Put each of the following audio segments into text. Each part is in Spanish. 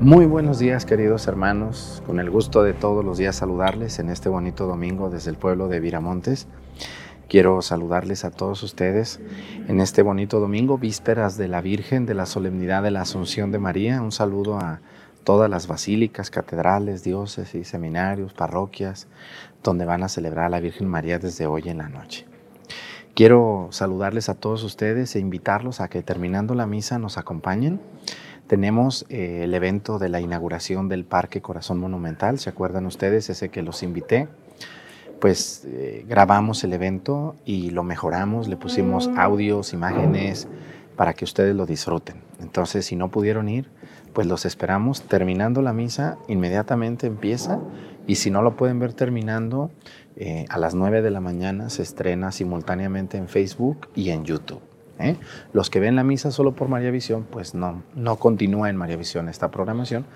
Muy buenos días queridos hermanos, con el gusto de todos los días saludarles en este bonito domingo desde el pueblo de Viramontes. Quiero saludarles a todos ustedes en este bonito domingo, vísperas de la Virgen, de la solemnidad de la Asunción de María. Un saludo a todas las basílicas, catedrales, diócesis, seminarios, parroquias, donde van a celebrar a la Virgen María desde hoy en la noche. Quiero saludarles a todos ustedes e invitarlos a que terminando la misa nos acompañen. Tenemos eh, el evento de la inauguración del Parque Corazón Monumental, ¿se acuerdan ustedes? Ese que los invité pues eh, grabamos el evento y lo mejoramos, le pusimos audios, imágenes para que ustedes lo disfruten. Entonces, si no pudieron ir, pues los esperamos. Terminando la misa, inmediatamente empieza y si no lo pueden ver terminando, eh, a las 9 de la mañana se estrena simultáneamente en Facebook y en YouTube. ¿Eh? Los que ven la misa solo por María Visión, pues no, no continúa en María Visión esta programación,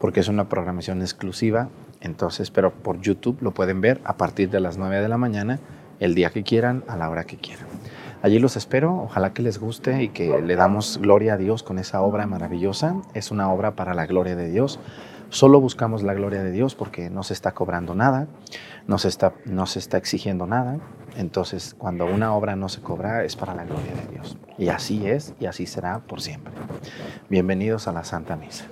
porque es una programación exclusiva. Entonces, pero por YouTube lo pueden ver a partir de las 9 de la mañana, el día que quieran, a la hora que quieran. Allí los espero, ojalá que les guste y que le damos gloria a Dios con esa obra maravillosa. Es una obra para la gloria de Dios. Solo buscamos la gloria de Dios porque no se está cobrando nada, no se está, no se está exigiendo nada. Entonces, cuando una obra no se cobra, es para la gloria de Dios. Y así es y así será por siempre. Bienvenidos a la Santa Misa.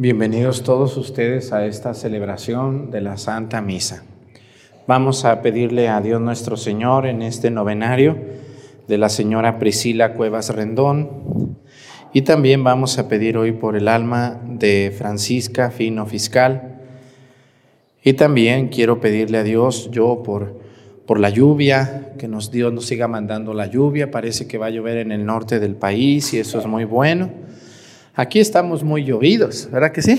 Bienvenidos todos ustedes a esta celebración de la Santa Misa. Vamos a pedirle a Dios nuestro Señor en este novenario de la señora Priscila Cuevas Rendón y también vamos a pedir hoy por el alma de Francisca Fino Fiscal y también quiero pedirle a Dios yo por por la lluvia, que nos Dios nos siga mandando la lluvia, parece que va a llover en el norte del país y eso es muy bueno. Aquí estamos muy llovidos, ¿verdad que sí?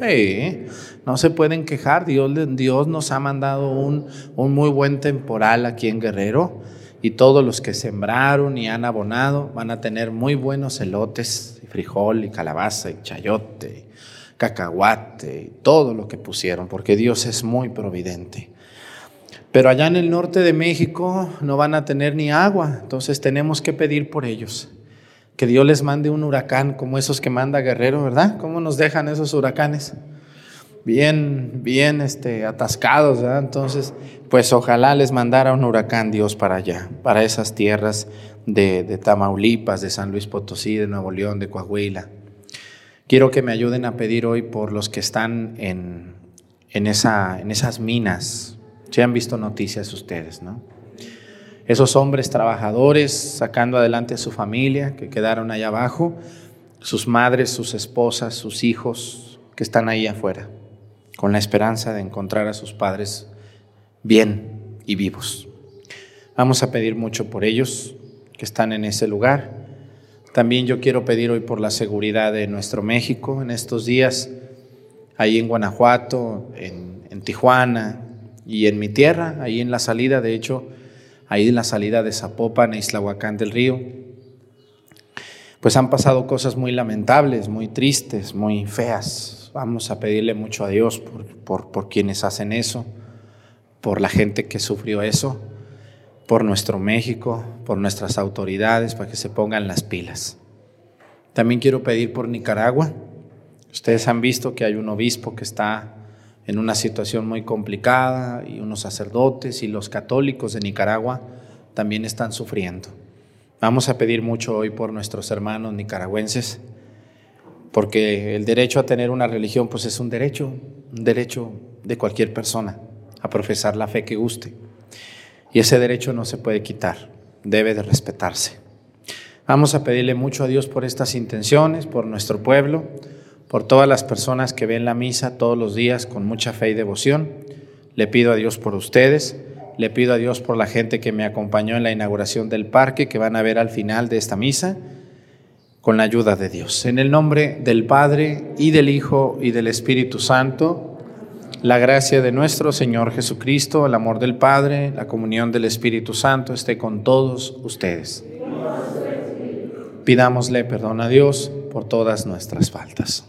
Sí, no se pueden quejar. Dios, Dios nos ha mandado un, un muy buen temporal aquí en Guerrero y todos los que sembraron y han abonado van a tener muy buenos elotes, y frijol y calabaza y chayote, cacahuate, y todo lo que pusieron, porque Dios es muy providente. Pero allá en el norte de México no van a tener ni agua, entonces tenemos que pedir por ellos. Que Dios les mande un huracán como esos que manda Guerrero, ¿verdad? ¿Cómo nos dejan esos huracanes? bien, bien este, atascados, ¿verdad? Entonces, pues ojalá les mandara un huracán Dios para allá, para esas tierras de, Tamaulipas, de San Luis Potosí, de Nuevo León, de Coahuila. Quiero que me ayuden a pedir hoy por los que están en, en, esa, en esas minas. Si han visto noticias ustedes, ¿no? Esos hombres trabajadores sacando adelante a su familia que quedaron allá abajo, sus madres, sus esposas, sus hijos que están ahí afuera con la esperanza de encontrar a sus padres bien y vivos. Vamos a pedir mucho por ellos que están en ese lugar. También yo quiero pedir hoy por la seguridad de nuestro México en estos días, ahí en Guanajuato, en, Tijuana y en mi tierra, ahí en la salida, de hecho, ahí en la salida de Zapopan e Islahuacán del Río. Pues han pasado cosas muy lamentables, muy tristes, muy feas, Vamos a pedirle mucho a Dios por, por, quienes hacen eso, por la gente que sufrió eso, por nuestro México, por nuestras autoridades, para que se pongan las pilas. También quiero pedir por Nicaragua. Ustedes han visto que hay un obispo que está en una situación muy complicada y unos sacerdotes y los católicos de Nicaragua también están sufriendo. Vamos a pedir mucho hoy por nuestros hermanos nicaragüenses porque el derecho a tener una religión pues es un derecho, un derecho de cualquier persona a profesar la fe que guste. Y ese derecho no se puede quitar, debe de respetarse. Vamos a pedirle mucho a Dios por estas intenciones, por nuestro pueblo, por todas las personas que ven la misa todos los días con mucha fe y devoción. Le pido a Dios por ustedes, le pido a Dios por la gente que me acompañó en la inauguración del parque, que van a ver al final de esta misa con la ayuda de Dios. En el nombre del Padre y del Hijo y del Espíritu Santo, la gracia de nuestro Señor Jesucristo, el amor del Padre, la comunión del Espíritu Santo esté con todos ustedes. Pidámosle perdón a Dios por todas nuestras faltas.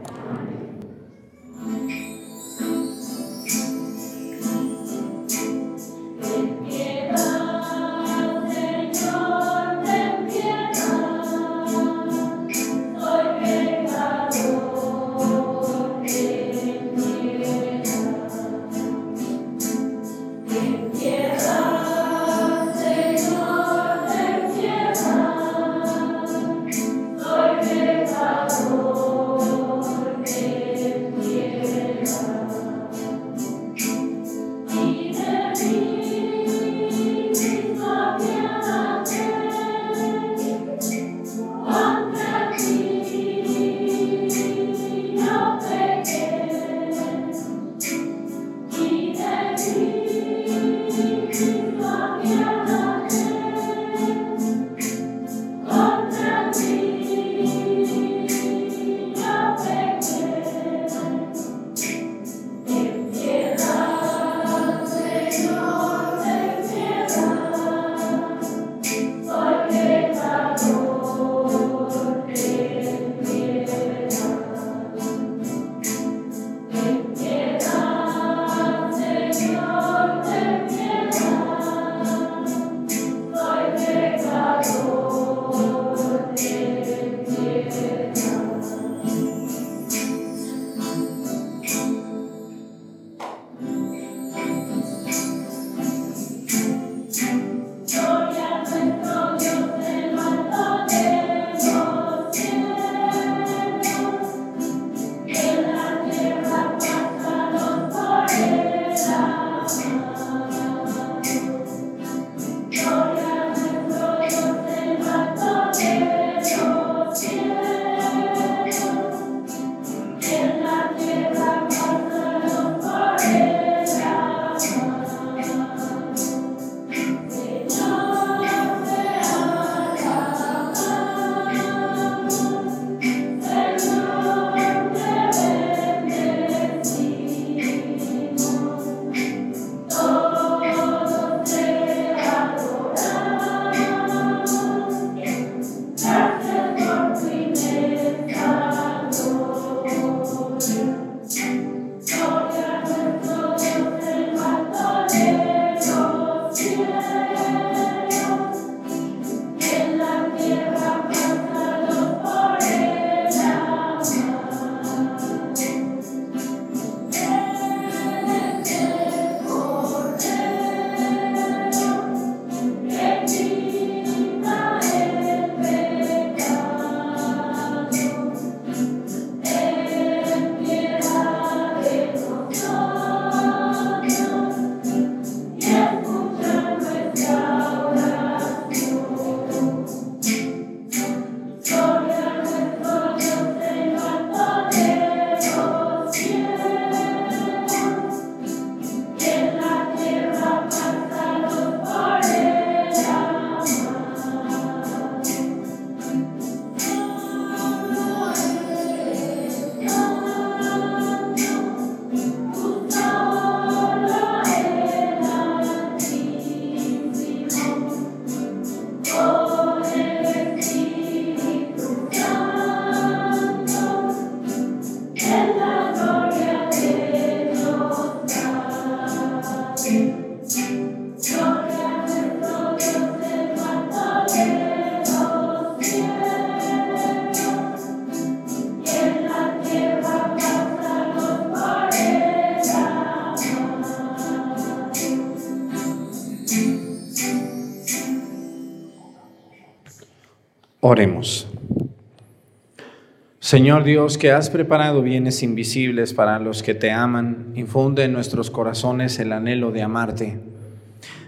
Señor Dios, que has preparado bienes invisibles para los que te aman, infunde en nuestros corazones el anhelo de amarte,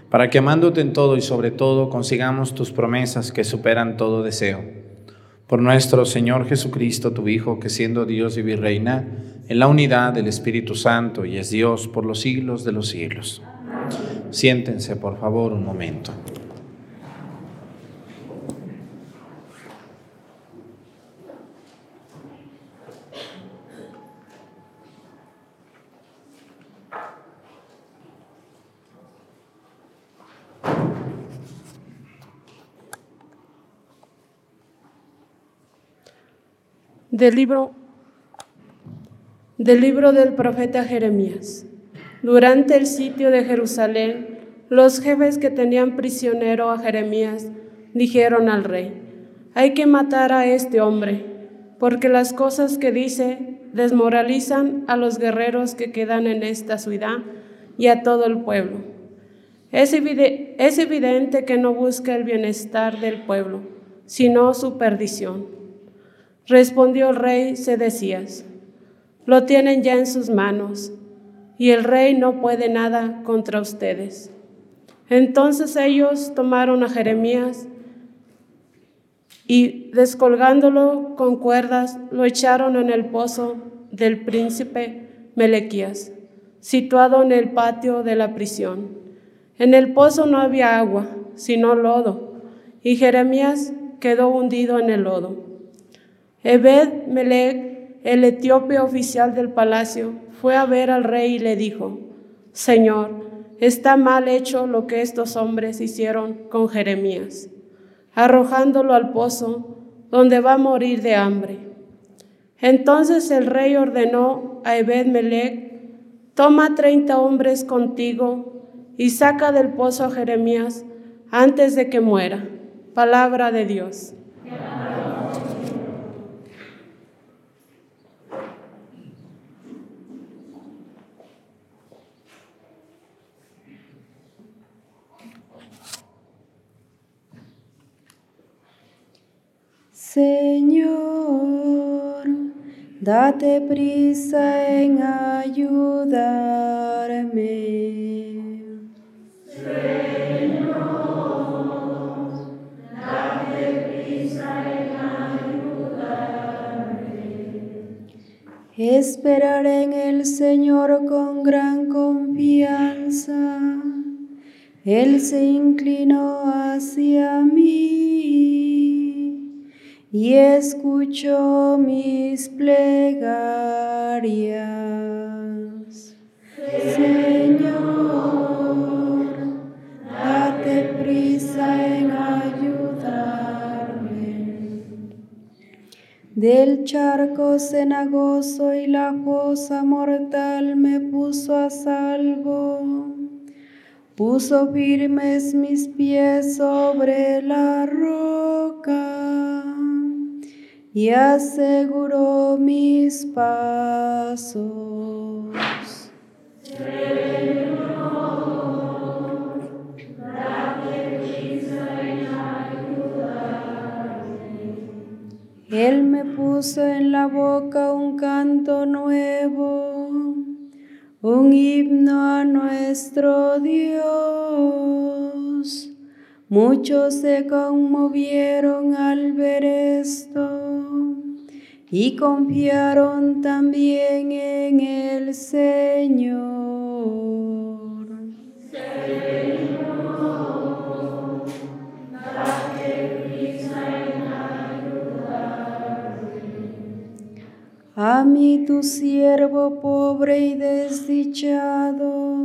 para que amándote en todo y sobre todo consigamos tus promesas que superan todo deseo. Por nuestro Señor Jesucristo, tu Hijo, que siendo Dios y virreina, en la unidad del Espíritu Santo y es Dios por los siglos de los siglos. Siéntense, por favor, un momento. Del libro, del profeta Jeremías. Durante el sitio de Jerusalén, los jefes que tenían prisionero a Jeremías dijeron al rey, hay que matar a este hombre, porque las cosas que dice desmoralizan a los guerreros que quedan en esta ciudad y a todo el pueblo. Es evidente que no busca el bienestar del pueblo, sino su perdición. Respondió el rey Sedecías, lo tienen ya en sus manos, y el rey no puede nada contra ustedes. Entonces ellos tomaron a Jeremías y descolgándolo con cuerdas, lo echaron en el pozo del príncipe Melequías, situado en el patio de la prisión. En el pozo no había agua, sino lodo, y Jeremías quedó hundido en el lodo. Ebed Melech, el etíope oficial del palacio, fue a ver al rey y le dijo, Señor, está mal hecho lo que estos hombres hicieron con Jeremías, arrojándolo al pozo donde va a morir de hambre. Entonces el rey ordenó a Ebed Melech, toma treinta hombres contigo y saca del pozo a Jeremías antes de que muera. Palabra de Dios. Señor, date prisa en ayudarme. Señor, date prisa en ayudarme. Esperar en el Señor con gran confianza. Él se inclinó hacia mí y escuchó mis plegarias. Señor, date prisa en ayudarme. Del charco cenagoso y la fosa mortal me puso a salvo. Puso firmes mis pies sobre la roca y aseguró mis pasos. Señor, date prisa en ayudarme. Él me puso en la boca un canto nuevo, un himno a nuestro Dios. Muchos se conmovieron al ver esto y confiaron también en el Señor. Señor, date prisa en ayudarme. A mí tu siervo pobre y desdichado,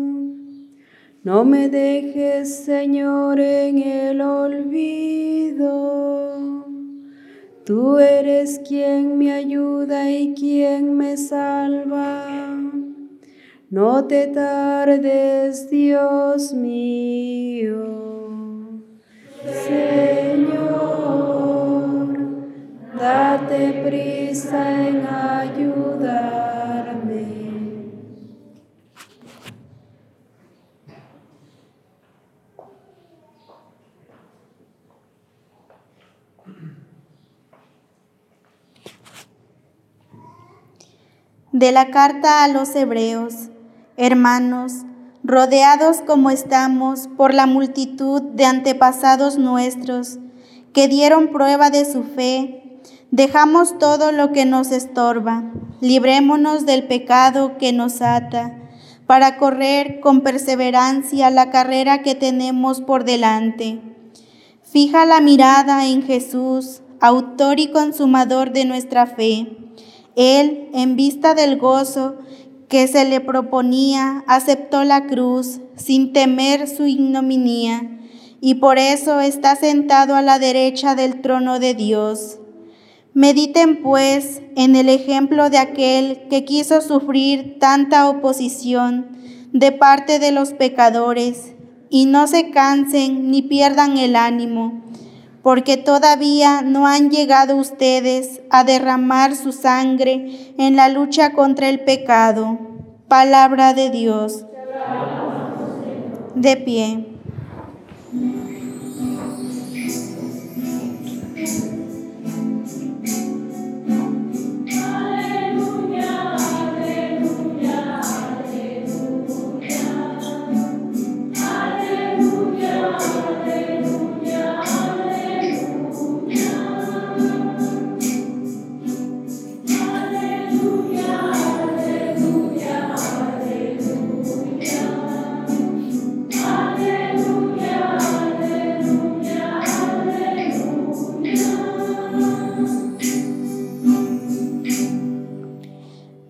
no me dejes, Señor, en el olvido. Tú eres quien me ayuda y quien me salva. No te tardes, Dios mío. Señor, date prisa en ayudarme. De la carta a los hebreos, hermanos, rodeados como estamos por la multitud de antepasados nuestros que dieron prueba de su fe, dejamos todo lo que nos estorba, librémonos del pecado que nos ata, para correr con perseverancia la carrera que tenemos por delante. Fija la mirada en Jesús, autor y consumador de nuestra fe. Él, en vista del gozo que se le proponía, aceptó la cruz sin temer su ignominia, y por eso está sentado a la derecha del trono de Dios. Mediten pues en el ejemplo de aquel que quiso sufrir tanta oposición de parte de los pecadores, y no se cansen ni pierdan el ánimo porque todavía no han llegado ustedes a derramar su sangre en la lucha contra el pecado. Palabra de Dios. De pie.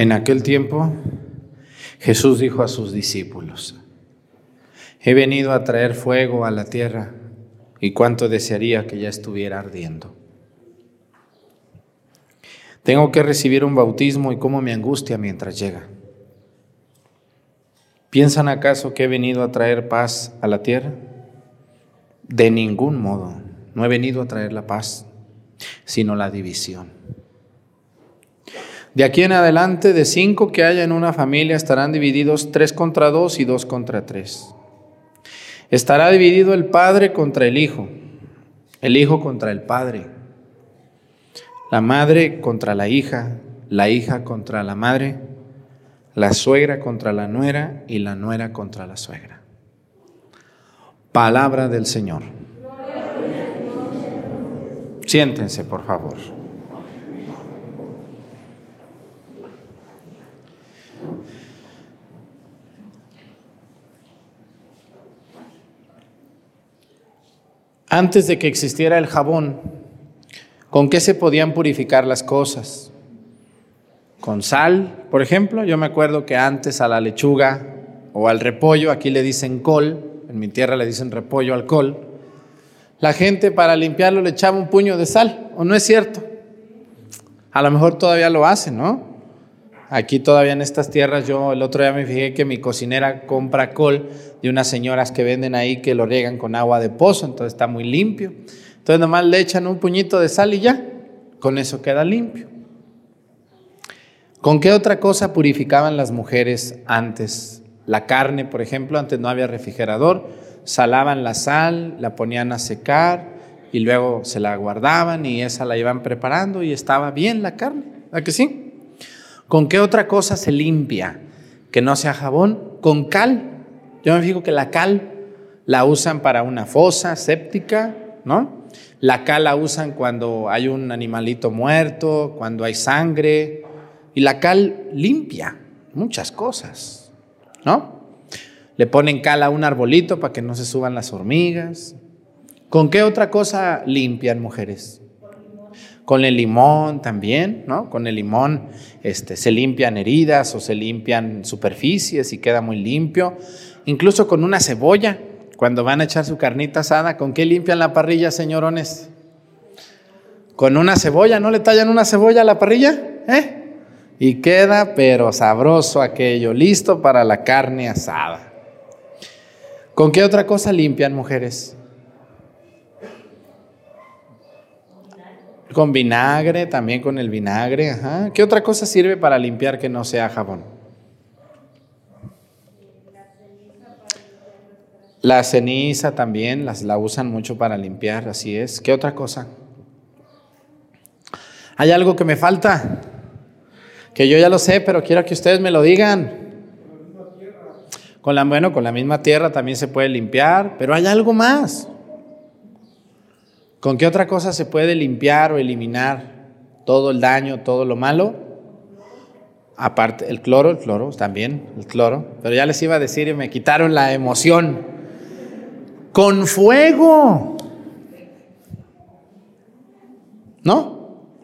En aquel tiempo Jesús dijo a sus discípulos, he venido a traer fuego a la tierra y cuánto desearía que ya estuviera ardiendo. Tengo que recibir un bautismo y cómo me angustia mientras llega. ¿Piensan acaso que he venido a traer paz a la tierra? De ningún modo, no he venido a traer la paz, sino la división. De aquí en adelante, de cinco que haya en una familia, estarán divididos tres contra dos y dos contra tres. Estará dividido el padre contra el hijo, el hijo contra el padre, la madre contra la hija, la hija contra la madre, la suegra contra la nuera y la nuera contra la suegra. Palabra del Señor. Siéntense, por favor. Antes de que existiera el jabón, ¿con qué se podían purificar las cosas? Con sal, por ejemplo. Yo me acuerdo que antes a la lechuga o al repollo, aquí le dicen col, en mi tierra le dicen repollo al col, la gente para limpiarlo le echaba un puño de sal, ¿o no es cierto? A lo mejor todavía lo hacen, ¿no? Aquí todavía en estas tierras, yo el otro día me fijé que mi cocinera compra col de unas señoras que venden ahí que lo riegan con agua de pozo, entonces está muy limpio. Entonces nomás le echan un puñito de sal y ya, con eso queda limpio. ¿Con qué otra cosa purificaban las mujeres antes? La carne, por ejemplo, antes no había refrigerador, salaban la sal, la ponían a secar y luego se la guardaban y esa la iban preparando y estaba bien la carne, ¿a que sí? ¿Con qué otra cosa se limpia que no sea jabón? Con cal. Yo me fijo que la cal la usan para una fosa séptica, ¿no? La cal la usan cuando hay un animalito muerto, cuando hay sangre. Y la cal limpia muchas cosas, ¿no? Le ponen cal a un arbolito para que no se suban las hormigas. ¿Con qué otra cosa limpian mujeres? Con el limón también, ¿no? Con el limón este, se limpian heridas o se limpian superficies y queda muy limpio. Incluso con una cebolla, cuando van a echar su carnita asada, ¿con qué limpian la parrilla, señorones? Con una cebolla, ¿no le tallan una cebolla a la parrilla? ¿Eh? Y queda pero sabroso aquello, listo para la carne asada. ¿Con qué otra cosa limpian mujeres? Con vinagre, también con el vinagre. Ajá. ¿Qué otra cosa sirve para limpiar que no sea jabón? La ceniza también las, la usan mucho para limpiar, así es. ¿Qué otra cosa? ¿Hay algo que me falta? Que yo ya lo sé, pero quiero que ustedes me lo digan. Con la, bueno, con la misma tierra también se puede limpiar, pero hay algo más. ¿Con qué otra cosa se puede limpiar o eliminar todo el daño, todo lo malo? Aparte, el cloro, el cloro también, el cloro. Pero ya les iba a decir y me quitaron la emoción con fuego. ¿No?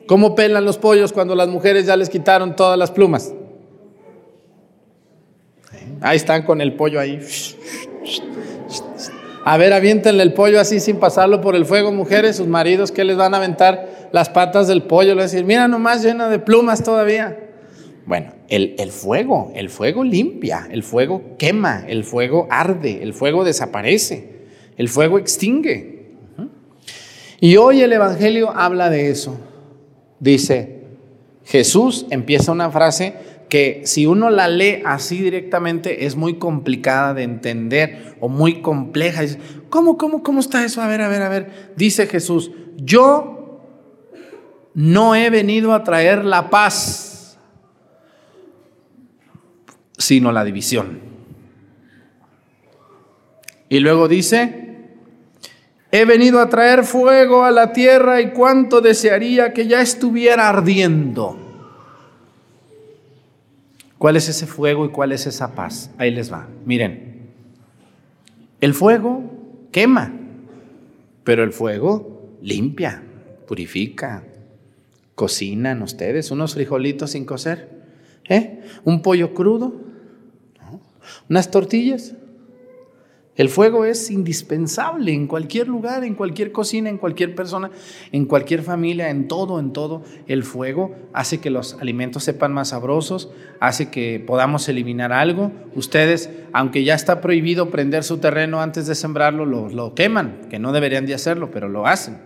¿Cómo pelan los pollos cuando las mujeres ya les quitaron todas las plumas? Ahí están con el pollo ahí. A ver, aviéntenle el pollo así sin pasarlo por el fuego, mujeres, sus maridos, que les van a aventar las patas del pollo? Le van a decir, mira nomás llena de plumas todavía. Bueno, el, el, fuego, el fuego limpia, el fuego quema, el fuego arde, el fuego desaparece. El fuego extingue. Y hoy el Evangelio habla de eso. Dice, Jesús empieza una frase que si uno la lee así directamente es muy complicada de entender o muy compleja. ¿Cómo, cómo, cómo está eso? A ver, a ver, a ver. Dice Jesús, yo no he venido a traer la paz, sino la división. Y luego dice, He venido a traer fuego a la tierra y cuánto desearía que ya estuviera ardiendo. ¿Cuál es ese fuego y cuál es esa paz? Ahí les va. Miren, el fuego quema, pero el fuego limpia, purifica. Cocinan ustedes unos frijolitos sin cocer, ¿eh? Un pollo crudo, unas tortillas, el fuego es indispensable en cualquier lugar, en cualquier cocina, en cualquier persona, en cualquier familia, en todo, en todo. El fuego hace que los alimentos sepan más sabrosos, hace que podamos eliminar algo. Ustedes, aunque ya está prohibido prender su terreno antes de sembrarlo, lo, queman, que no deberían de hacerlo, pero lo hacen.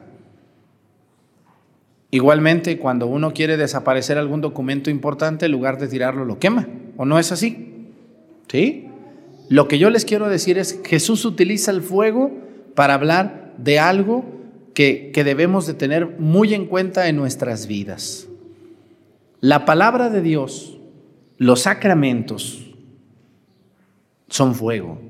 Igualmente, cuando uno quiere desaparecer algún documento importante, en lugar de tirarlo, lo quema. ¿O no es así? ¿Sí? Lo que yo les quiero decir es Jesús utiliza el fuego para hablar de algo que, que debemos de tener muy en cuenta en nuestras vidas. La palabra de Dios, los sacramentos, son fuego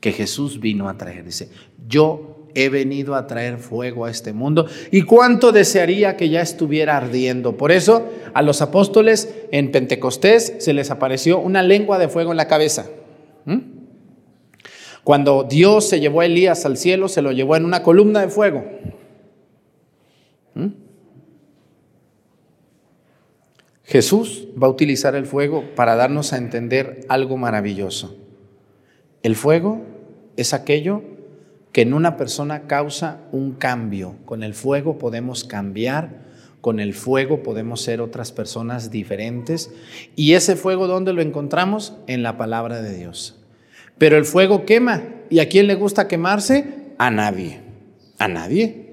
que Jesús vino a traer. Dice, yo he venido a traer fuego a este mundo y cuánto desearía que ya estuviera ardiendo. Por eso a los apóstoles en Pentecostés se les apareció una lengua de fuego en la cabeza. Cuando Dios se llevó a Elías al cielo, se lo llevó en una columna de fuego. ¿Mm? Jesús va a utilizar el fuego para darnos a entender algo maravilloso. El fuego es aquello que en una persona causa un cambio. Con el fuego podemos cambiar, con el fuego podemos ser otras personas diferentes. ¿Y ese fuego dónde lo encontramos? En la palabra de Dios. Pero el fuego quema. ¿Y a quién le gusta quemarse? A nadie. A nadie.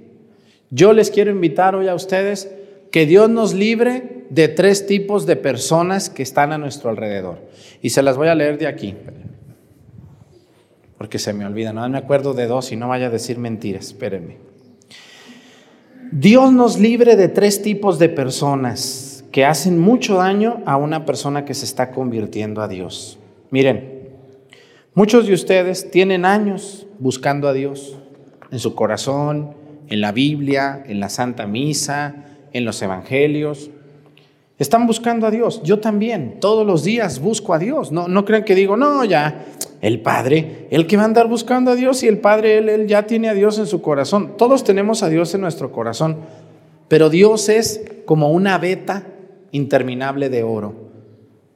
Yo les quiero invitar hoy a ustedes que Dios nos libre de tres tipos de personas que están a nuestro alrededor. Y se las voy a leer de aquí. Porque se me olvida, no me acuerdo de dos y no vaya a decir mentiras. Espérenme. Dios nos libre de tres tipos de personas que hacen mucho daño a una persona que se está convirtiendo a Dios. Miren, Muchos de ustedes tienen años buscando a Dios en su corazón, en la Biblia, en la Santa Misa, en los Evangelios. Están buscando a Dios. Yo también, todos los días busco a Dios. No, no crean que digo, no, ya, el Padre, el que va a andar buscando a Dios y el Padre, él, él ya tiene a Dios en su corazón. Todos tenemos a Dios en nuestro corazón, pero Dios es como una veta interminable de oro.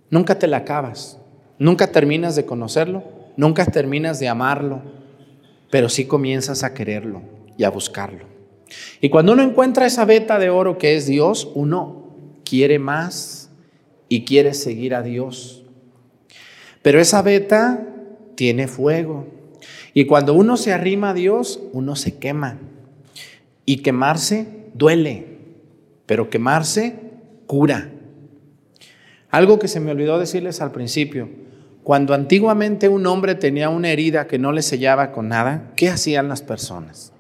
Nunca te la acabas, nunca terminas de conocerlo, nunca terminas de amarlo, pero sí comienzas a quererlo y a buscarlo. Y cuando uno encuentra esa veta de oro que es Dios, uno quiere más y quiere seguir a Dios. Pero esa veta tiene fuego. Y cuando uno se arrima a Dios, uno se quema. Y quemarse duele, pero quemarse cura. Algo que se me olvidó decirles al principio. Cuando antiguamente un hombre tenía una herida que no le sellaba con nada, ¿qué hacían las personas?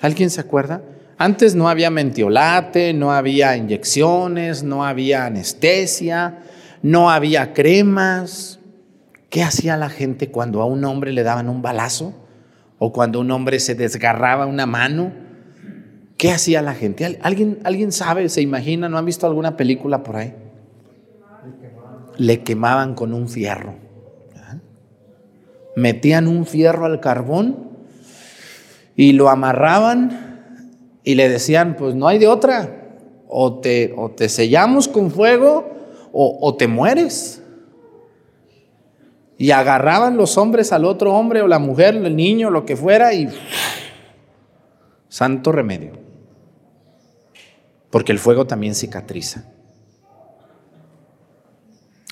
¿Alguien se acuerda? Antes no había mentiolate, no había inyecciones, no había anestesia, no había cremas. ¿Qué hacía la gente cuando a un hombre le daban un balazo? ¿O cuando un hombre se desgarraba una mano? ¿Qué hacía la gente? ¿Alguien, ¿Alguien sabe, se imagina, no han visto alguna película por ahí? Le quemaban con un fierro. Metían un fierro al carbón y lo amarraban y le decían, pues no hay de otra, o te, o te sellamos con fuego o, o te mueres. Y agarraban los hombres al otro hombre o la mujer, el niño, lo que fuera, y santo remedio. Porque el fuego también cicatriza.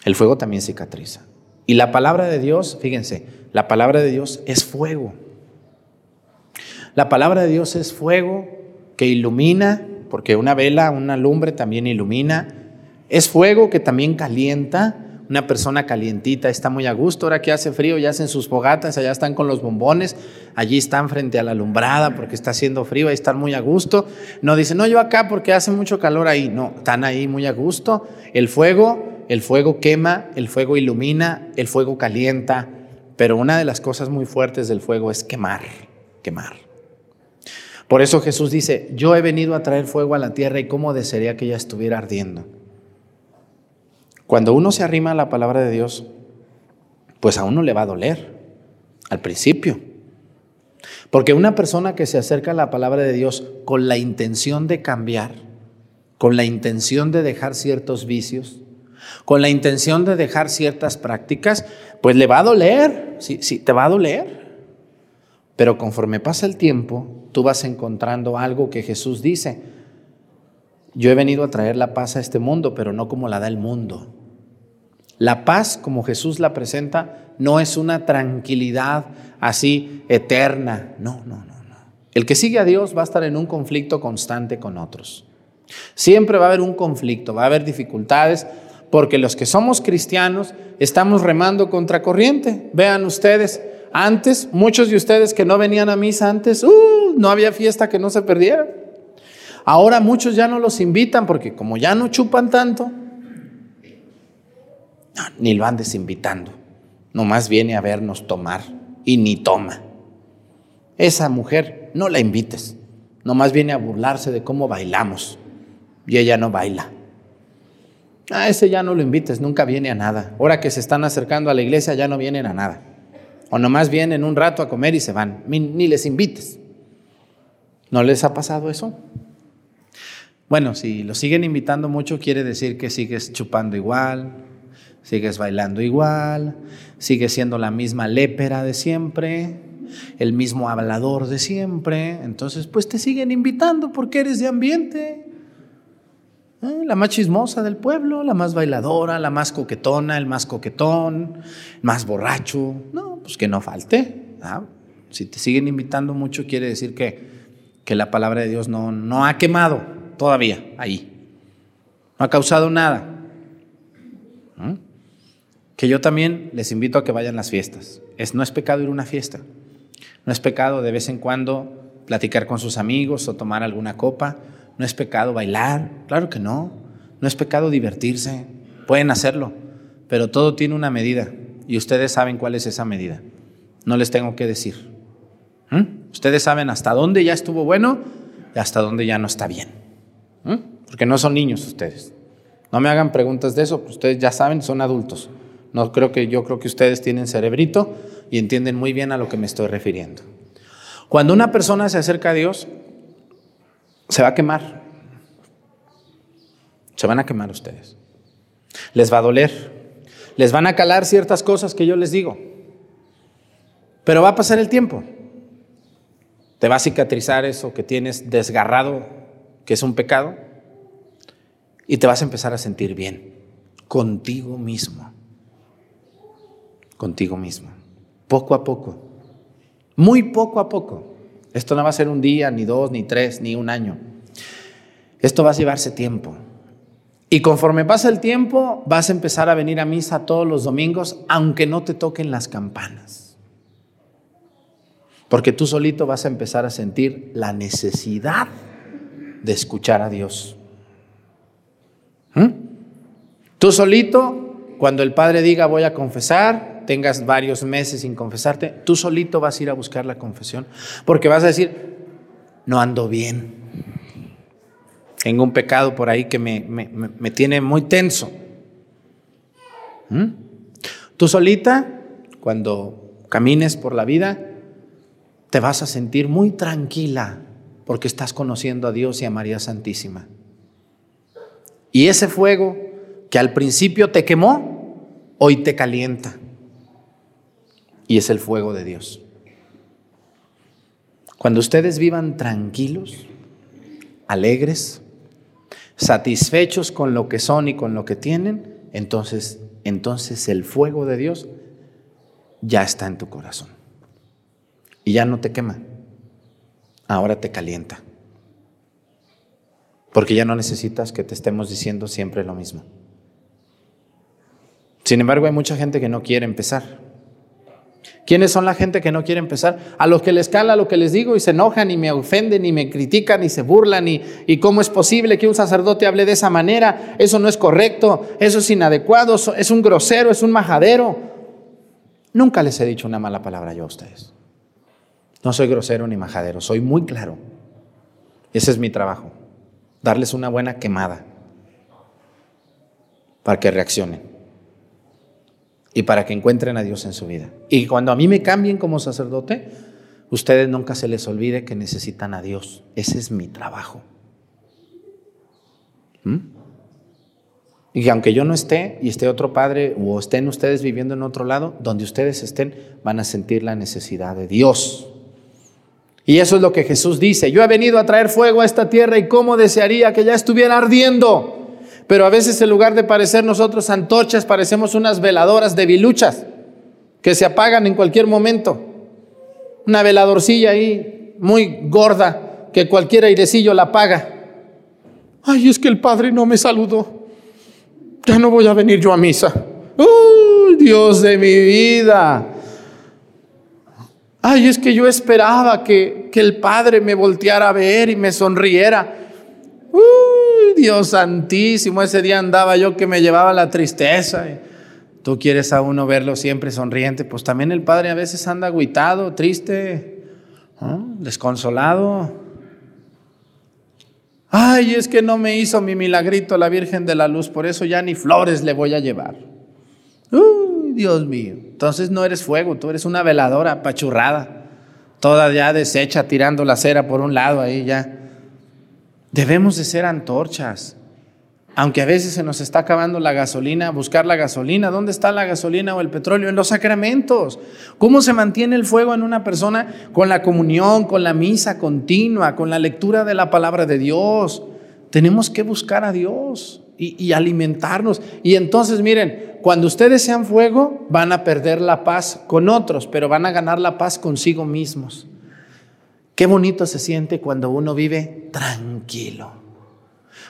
El fuego también cicatriza. Y la palabra de Dios, fíjense, la palabra de Dios es fuego. La palabra de Dios es fuego que ilumina, porque una vela, una lumbre también ilumina. Es fuego que también calienta. Una persona calientita está muy a gusto. Ahora que hace frío, ya hacen sus fogatas, allá están con los bombones, allí están frente a la alumbrada porque está haciendo frío, ahí están muy a gusto. No dicen, no, yo acá porque hace mucho calor ahí. No, están ahí muy a gusto. El fuego, el fuego quema, el fuego ilumina, el fuego calienta. Pero una de las cosas muy fuertes del fuego es quemar, quemar. Por eso Jesús dice, yo he venido a traer fuego a la tierra y cómo desearía que ella estuviera ardiendo. Cuando uno se arrima a la palabra de Dios, pues a uno le va a doler al principio. Porque una persona que se acerca a la palabra de Dios con la intención de cambiar, con la intención de dejar ciertos vicios, con la intención de dejar ciertas prácticas, pues le va a doler, sí, sí, te va a doler. Pero conforme pasa el tiempo, tú vas encontrando algo que Jesús dice. Yo he venido a traer la paz a este mundo, pero no como la da el mundo. La paz, como Jesús la presenta, no es una tranquilidad así eterna. No, no, no, no. El que sigue a Dios va a estar en un conflicto constante con otros. Siempre va a haber un conflicto, va a haber dificultades, porque los que somos cristianos estamos remando contra corriente. Vean ustedes, antes, muchos de ustedes que no venían a misa antes, uh, no había fiesta que no se perdiera. Ahora muchos ya no los invitan porque como ya no chupan tanto, ni lo andes invitando. Nomás viene a vernos tomar y ni toma. Esa mujer no la invites. Nomás viene a burlarse de cómo bailamos y ella no baila. A ese ya no lo invites, nunca viene a nada. Ahora que se están acercando a la iglesia ya no vienen a nada. O nomás vienen un rato a comer y se van. Ni les invites. ¿No les ha pasado eso? Bueno, si lo siguen invitando mucho, quiere decir que sigues chupando igual, sigues bailando igual, sigues siendo la misma lépera de siempre, el mismo hablador de siempre. Entonces, pues te siguen invitando porque eres de ambiente. ¿Eh? La más chismosa del pueblo, la más bailadora, la más coquetona, el más coquetón, más borracho. No, pues que no falte. Si te siguen invitando mucho, quiere decir que, que la palabra de Dios no, no ha quemado todavía ahí. No ha causado nada. Que yo también les invito a que vayan las fiestas. Es, no es pecado ir a una fiesta. No es pecado de vez en cuando platicar con sus amigos o tomar alguna copa. No es pecado bailar. Claro que no. No es pecado divertirse. Pueden hacerlo. Pero todo tiene una medida. y ustedes saben cuál es esa medida. No les tengo que decir. ¿Mm? Ustedes saben hasta dónde ya estuvo bueno y hasta dónde ya no está bien. ¿Mm? Porque no son niños ustedes. No me hagan preguntas de eso, pues ustedes ya saben, son adultos. No creo que yo creo que ustedes tienen cerebrito y entienden muy bien a lo que me estoy refiriendo. Cuando una persona se acerca a Dios, se va a quemar. Se van a quemar ustedes. Les va a doler. Les van a calar ciertas cosas que yo les digo. Pero va a pasar el tiempo. Te va a cicatrizar eso que tienes desgarrado, que es un pecado, y te vas a empezar a sentir bien contigo mismo. Contigo mismo. Poco a poco. Muy poco a poco. Esto no va a ser un día, ni dos, ni tres, ni un año. Esto va a llevarse tiempo. Y conforme pasa el tiempo, vas a empezar a venir a misa todos los domingos, aunque no te toquen las campanas. Porque tú solito vas a empezar a sentir la necesidad de escuchar a Dios. ¿Mm? Tú solito, cuando el Padre diga voy a confesar, tengas varios meses sin confesarte, tú solito vas a ir a buscar la confesión, porque vas a decir, no ando bien, tengo un pecado por ahí que me, tiene muy tenso. ¿Mm? Tú solita, cuando camines por la vida, te vas a sentir muy tranquila porque estás conociendo a Dios y a María Santísima. Y ese fuego que al principio te quemó, hoy te calienta. Y es el fuego de Dios. Cuando ustedes vivan tranquilos, alegres, satisfechos con lo que son y con lo que tienen, entonces, entonces el fuego de Dios ya está en tu corazón. Y ya no te quema, ahora te calienta. Porque ya no necesitas que te estemos diciendo siempre lo mismo. Sin embargo, hay mucha gente que no quiere empezar. ¿Quiénes son la gente que no quiere empezar? A los que les cala lo que les digo y se enojan y me ofenden y me critican y se burlan y, y cómo es posible que un sacerdote hable de esa manera. Eso no es correcto, eso es inadecuado, es un grosero, es un majadero. Nunca les he dicho una mala palabra yo a ustedes. No soy grosero ni majadero, soy muy claro. Ese es mi trabajo, darles una buena quemada para que reaccionen y para que encuentren a Dios en su vida. Y cuando a mí me cambien como sacerdote, ustedes nunca se les olvide que necesitan a Dios. Ese es mi trabajo. ¿Mm? Y que aunque yo no esté y esté otro padre o estén ustedes viviendo en otro lado, donde ustedes estén, van a sentir la necesidad de Dios. Y eso es lo que Jesús dice. Yo he venido a traer fuego a esta tierra y cómo desearía que ya estuviera ardiendo. Pero a veces en lugar de parecer nosotros antorchas, parecemos unas veladoras de biluchas que se apagan en cualquier momento. Una veladorcilla ahí muy gorda que cualquier airecillo la apaga. Ay, es que el Padre no me saludó. Ya no voy a venir yo a misa. ¡Uy, Dios de mi vida! Ay, es que yo esperaba que, que el Padre me volteara a ver y me sonriera. Dios santísimo, ese día andaba yo que me llevaba la tristeza. Tú quieres a uno verlo siempre sonriente, pues también el Padre a veces anda agüitado, triste, desconsolado. Ay, es que no me hizo mi milagrito la Virgen de la Luz, por eso ya ni flores le voy a llevar. Uy, Dios mío. Entonces no eres fuego, tú eres una veladora apachurrada, toda ya deshecha, tirando la cera por un lado ahí ya. Debemos de ser antorchas. Aunque a veces se nos está acabando la gasolina, buscar la gasolina. ¿Dónde está la gasolina o el petróleo? En los sacramentos. ¿Cómo se mantiene el fuego en una persona? Con la comunión, con la misa continua, con la lectura de la palabra de Dios. Tenemos que buscar a Dios y, y alimentarnos. Y entonces, miren, cuando ustedes sean fuego, van a perder la paz con otros, pero van a ganar la paz consigo mismos. Qué bonito se siente cuando uno vive tranquilo.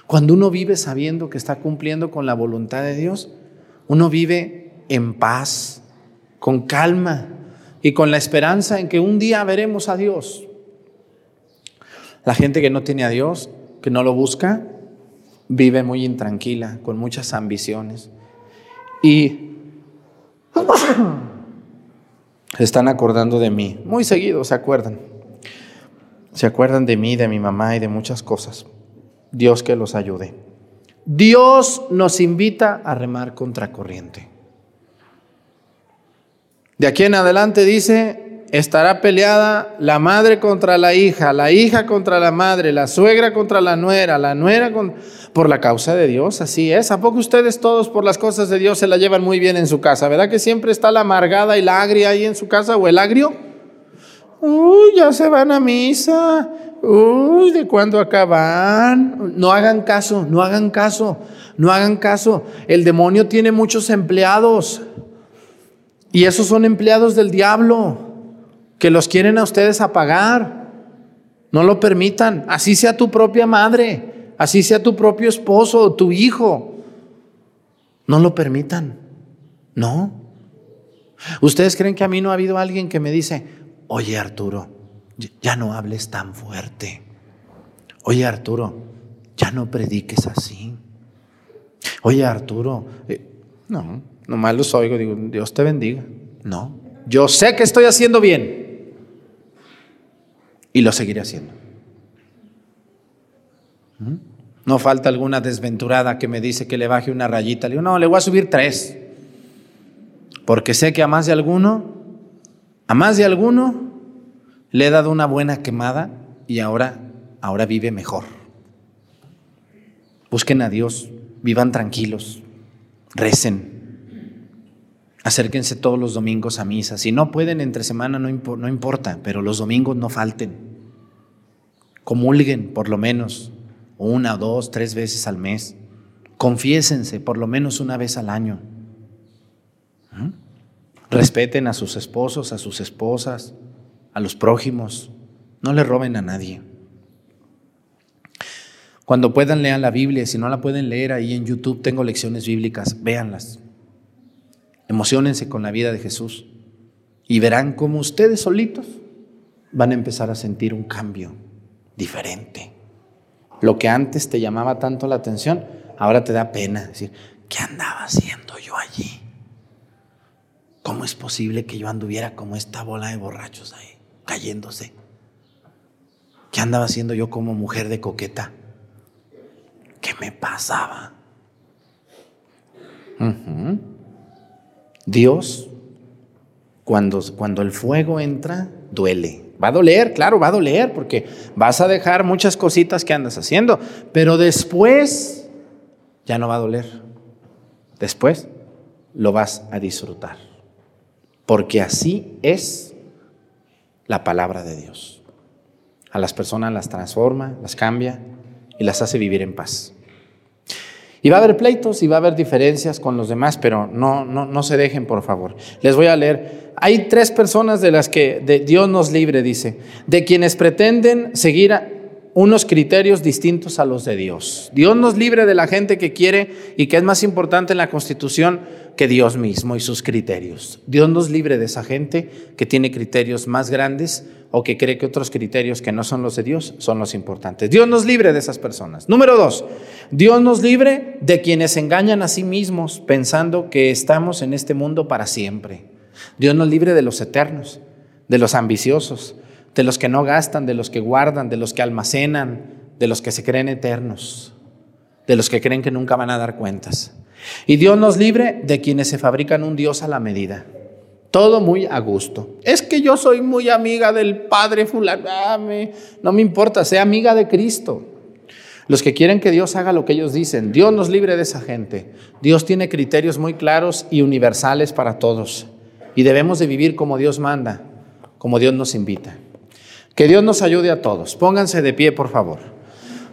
Cuando uno vive sabiendo que está cumpliendo con la voluntad de Dios, uno vive en paz, con calma y con la esperanza en que un día veremos a Dios. La gente que no tiene a Dios, que no lo busca, vive muy intranquila, con muchas ambiciones. Y Se están acordando de mí. Muy seguido se acuerdan. Se acuerdan de mí, de mi mamá y de muchas cosas. Dios que los ayude. Dios nos invita a remar contra corriente. De aquí en adelante dice, estará peleada la madre contra la hija, la hija contra la madre, la suegra contra la nuera, la nuera por la causa de Dios, así es. ¿A poco ustedes todos por las cosas de Dios se la llevan muy bien en su casa? ¿Verdad que siempre está la amargada y la agria ahí en su casa o el agrio? Uy, ya se van a misa. Uy, ¿de cuándo acaban? No hagan caso, no hagan caso, no hagan caso. El demonio tiene muchos empleados. Y esos son empleados del diablo que los quieren a ustedes apagar. No lo permitan. Así sea tu propia madre, así sea tu propio esposo o tu hijo. No lo permitan. No. ¿Ustedes creen que a mí no ha habido alguien que me dice, oye Arturo, ya no hables tan fuerte? Oye Arturo, ya no prediques así. Oye Arturo, eh, no. Nomás los oigo, digo, Dios te bendiga. No, yo sé que estoy haciendo bien y lo seguiré haciendo. ¿Mm? No falta alguna desventurada que me dice que le baje una rayita. Le digo, no, le voy a subir tres. Porque sé que a más de alguno, más de alguno, le he dado una buena quemada y ahora, ahora vive mejor. Busquen a Dios, vivan tranquilos, recen, Acérquense todos los domingos a misa. Si no pueden entre semana, no, no importa, pero los domingos no falten. Comulguen por lo menos una, dos, tres veces al mes. Confiésense por lo menos una vez al año. Respeten a sus esposos, a sus esposas, a los prójimos. No le roben a nadie. Cuando puedan, lean la Biblia. Si no la pueden leer ahí en YouTube, tengo lecciones bíblicas. Véanlas. Emocionense con la vida de Jesús y verán cómo ustedes solitos van a empezar a sentir un cambio diferente. Lo que antes te llamaba tanto la atención, ahora te da pena decir, ¿qué andaba haciendo yo allí? ¿Cómo es posible que yo anduviera como esta bola de borrachos ahí, cayéndose? ¿Qué andaba haciendo yo como mujer de coqueta? ¿Qué me pasaba? Dios, cuando, cuando el fuego entra, duele. Va a doler, claro, va a doler, porque vas a dejar muchas cositas que andas haciendo, pero después ya no va a doler. Después lo vas a disfrutar, porque así es la palabra de Dios. A las personas las transforma, las cambia y las hace vivir en paz. Y va a haber pleitos y va a haber diferencias con los demás, pero no, no, no se dejen, por favor. Les voy a leer. Hay tres personas de las que Dios nos libre, dice, de quienes pretenden seguir unos criterios distintos a los de Dios. Dios nos libre de la gente que quiere y que es más importante en la Constitución que Dios mismo y sus criterios. Dios nos libre de esa gente que tiene criterios más grandes o que cree que otros criterios que no son los de Dios son los importantes. Dios nos libre de esas personas. Número dos, Dios nos libre de quienes engañan a sí mismos pensando que estamos en este mundo para siempre. Dios nos libre de los eternos, de los ambiciosos, de los que no gastan, de los que guardan, de los que almacenan, de los que se creen eternos, de los que creen que nunca van a dar cuentas. Y Dios nos libre de quienes se fabrican un Dios a la medida. Todo muy a gusto. Es que yo soy muy amiga del Padre fulano. Ah, no me importa, sea amiga de Cristo. Los que quieren que Dios haga lo que ellos dicen, Dios nos libre de esa gente. Dios tiene criterios muy claros y universales para todos. Y debemos de vivir como Dios manda, como Dios nos invita. Que Dios nos ayude a todos. Pónganse de pie, por favor.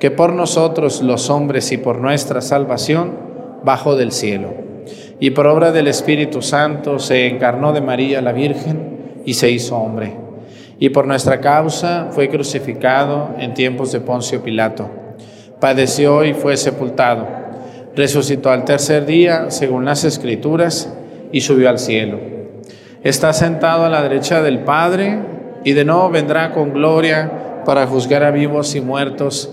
Que por nosotros los hombres y por nuestra salvación bajó del cielo. Y por obra del Espíritu Santo se encarnó de María la Virgen y se hizo hombre. Y por nuestra causa fue crucificado en tiempos de Poncio Pilato. Padeció y fue sepultado. Resucitó al tercer día, según las Escrituras, y subió al cielo. Está sentado a la derecha del Padre y de nuevo vendrá con gloria para juzgar a vivos y muertos,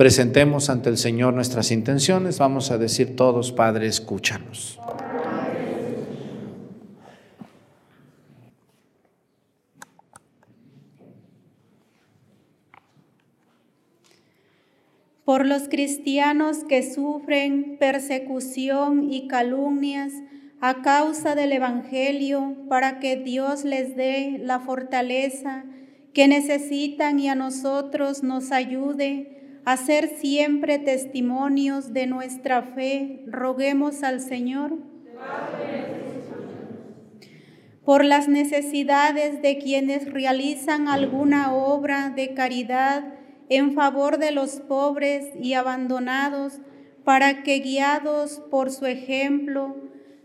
Presentemos ante el Señor nuestras intenciones. Vamos a decir todos, Padre, escúchanos. por los cristianos que sufren persecución y calumnias a causa del Evangelio, para que Dios les dé la fortaleza que necesitan y a nosotros nos ayude a ser siempre testimonios de nuestra fe, roguemos al Señor. Por las necesidades de quienes realizan alguna obra de caridad, en favor de los pobres y abandonados, para que guiados por su ejemplo,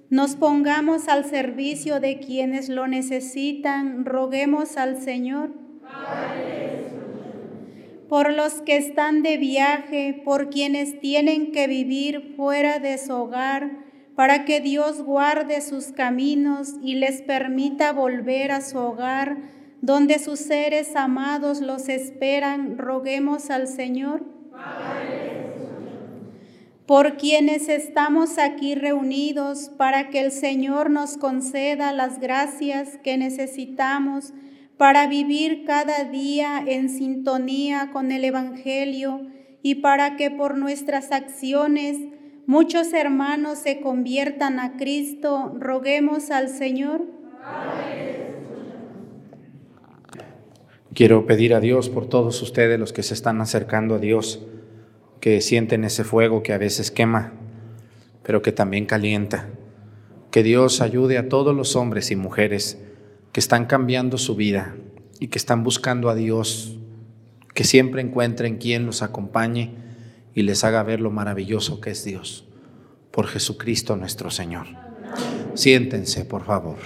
nos pongamos al servicio de quienes lo necesitan, roguemos al Señor. Por los que están de viaje, por quienes tienen que vivir fuera de su hogar, para que Dios guarde sus caminos y les permita volver a su hogar donde sus seres amados los esperan, roguemos al Señor. Por quienes estamos aquí reunidos, para que el Señor nos conceda las gracias que necesitamos para vivir cada día en sintonía con el Evangelio y para que por nuestras acciones muchos hermanos se conviertan a Cristo, roguemos al Señor. Quiero pedir a Dios por todos ustedes, los que se están acercando a Dios, que sienten ese fuego que a veces quema, pero que también calienta. Que Dios ayude a todos los hombres y mujeres que están cambiando su vida y que están buscando a Dios, que siempre encuentren quien los acompañe y les haga ver lo maravilloso que es Dios. Por Jesucristo nuestro Señor. Siéntense, por favor.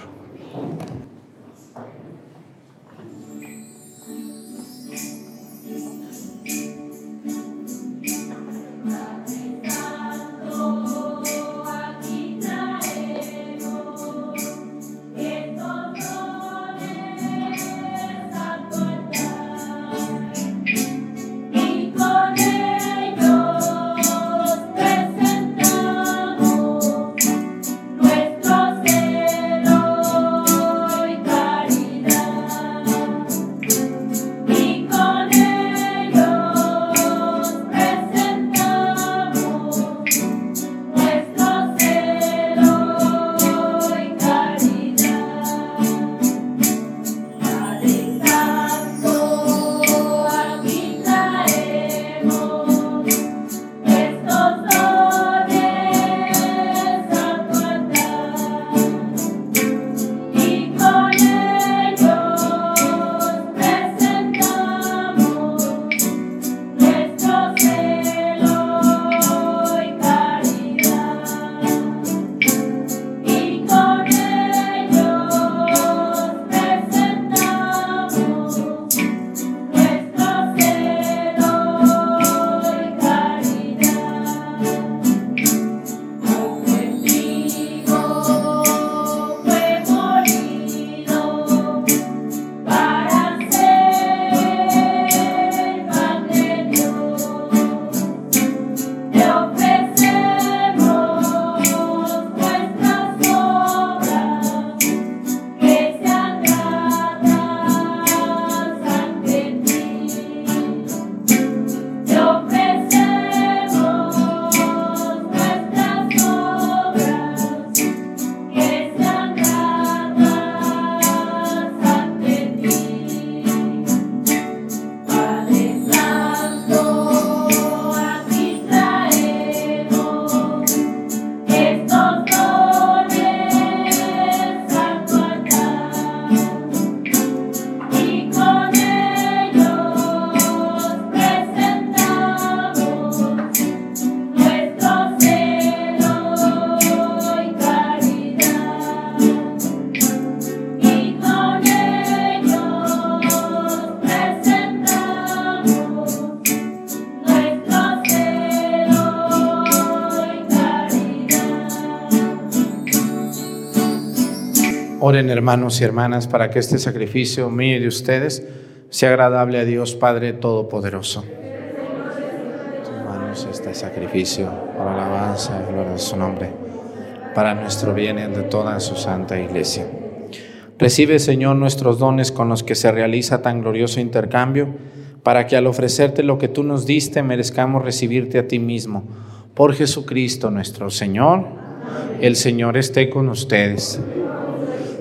Oren hermanos y hermanas para que este sacrificio mío y de ustedes sea agradable a Dios Padre Todopoderoso. Hermanos, este sacrificio para la alabanza y gloria de su nombre, para nuestro bien y de toda su santa iglesia. Recibe, Señor, nuestros dones con los que se realiza tan glorioso intercambio, para que al ofrecerte lo que tú nos diste merezcamos recibirte a ti mismo. Por Jesucristo nuestro Señor, el Señor esté con ustedes.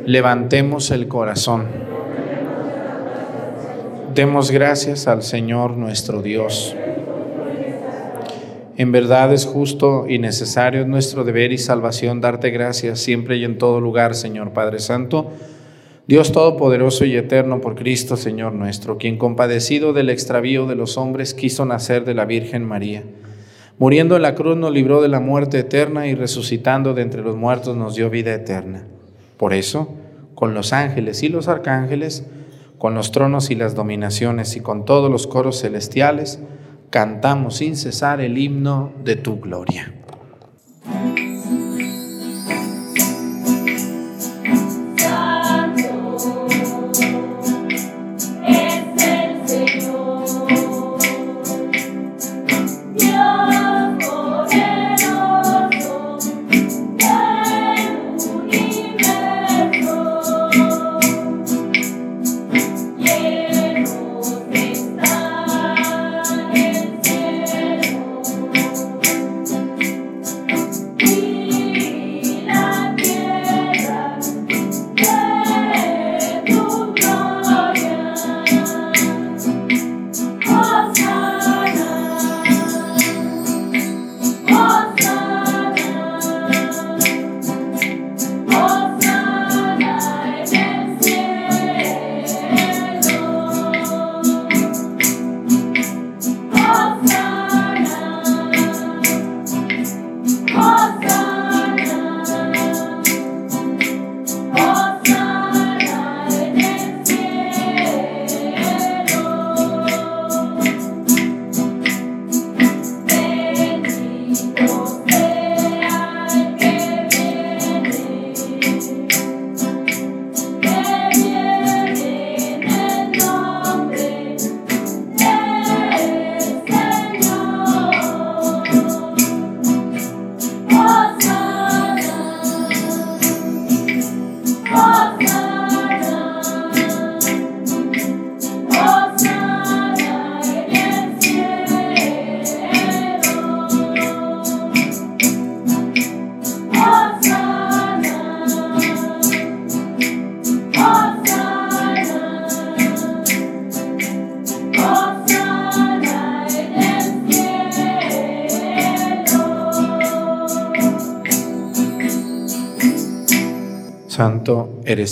Levantemos el corazón. Demos gracias al Señor nuestro Dios. En verdad es justo y necesario, es nuestro deber y salvación darte gracias siempre y en todo lugar, Señor Padre Santo Dios Todopoderoso y Eterno por Cristo, Señor nuestro, quien compadecido del extravío de los hombres quiso nacer de la Virgen María. Muriendo en la cruz nos libró de la muerte eterna y resucitando de entre los muertos nos dio vida eterna. Por eso, con los ángeles y los arcángeles, con los tronos y las dominaciones y con todos los coros celestiales, cantamos sin cesar el himno de tu gloria.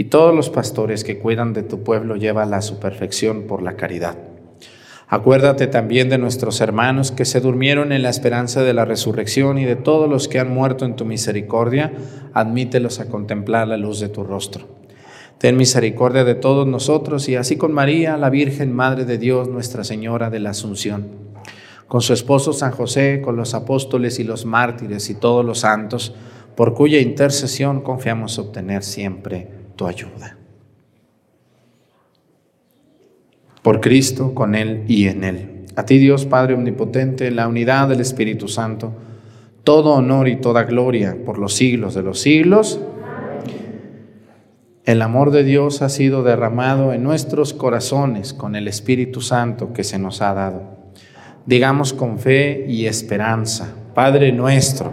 y todos los pastores que cuidan de tu pueblo, llévala a su perfección por la caridad. Acuérdate también de nuestros hermanos que se durmieron en la esperanza de la resurrección y de todos los que han muerto en tu misericordia, admítelos a contemplar la luz de tu rostro. Ten misericordia de todos nosotros y así con María, la Virgen Madre de Dios, Nuestra Señora de la Asunción, con su esposo San José, con los apóstoles y los mártires y todos los santos, por cuya intercesión confiamos obtener siempre ayuda. por Cristo, con Él y en Él. A ti Dios Padre Omnipotente, en la unidad del Espíritu Santo, todo honor y toda gloria por los siglos de los siglos. El amor de Dios ha sido derramado en nuestros corazones con el Espíritu Santo que se nos ha dado. Digamos con fe y esperanza, Padre nuestro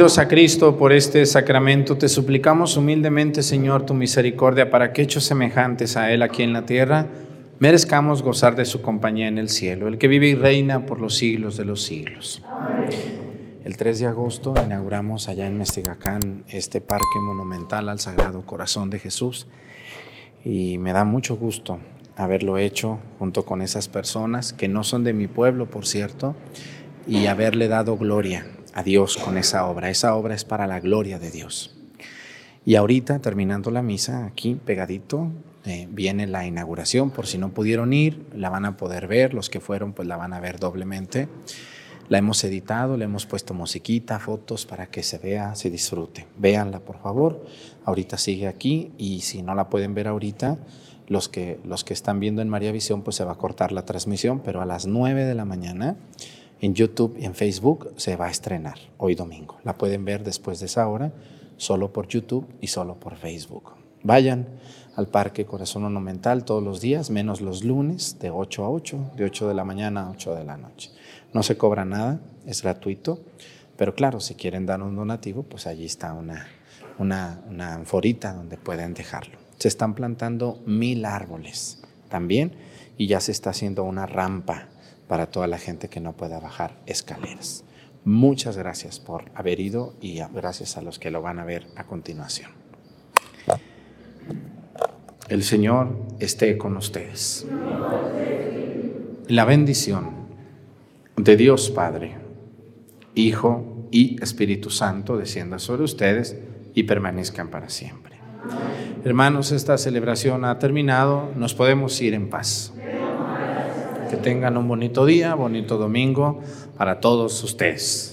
Unidos a Cristo por este sacramento, te suplicamos humildemente, Señor, tu misericordia para que hechos semejantes a Él aquí en la tierra, merezcamos gozar de su compañía en el cielo, el que vive y reina por los siglos de los siglos. El 3 de agosto inauguramos allá en Mestigacán este parque monumental al Sagrado Corazón de Jesús y me da mucho gusto haberlo hecho junto con esas personas que no son de mi pueblo, por cierto, y haberle dado gloria a Dios con esa obra. Esa obra es para la gloria de Dios. Y ahorita, terminando la misa, aquí pegadito, eh, viene la inauguración. Por si no pudieron ir, la van a poder ver. Los que fueron, pues la van a ver doblemente. La hemos editado, le hemos puesto musiquita, fotos para que se vea, se disfrute. Véanla, por favor. Ahorita sigue aquí y si no la pueden ver ahorita, los que, los que están viendo en María Visión, pues se va a cortar la transmisión, pero a las 9 de la mañana en YouTube y en Facebook se va a estrenar hoy domingo. La pueden ver después de esa hora, solo por YouTube y solo por Facebook. Vayan al Parque Corazón Monumental todos los días, menos los lunes, de 8 a 8, de 8 de la mañana a 8 de la noche. No se cobra nada, es gratuito, pero claro, si quieren dar un donativo, pues allí está una, una, una anforita donde pueden dejarlo se están plantando mil árboles también y ya se está haciendo una rampa para toda la gente que no pueda bajar escaleras. Muchas gracias por haber ido y gracias a los que lo van a ver a continuación. El Señor esté con ustedes. La bendición de Dios Padre, Hijo y Espíritu Santo descienda sobre ustedes y permanezcan para siempre. Hermanos, esta celebración ha terminado, nos podemos ir en paz. Que tengan un bonito día, bonito domingo para todos ustedes.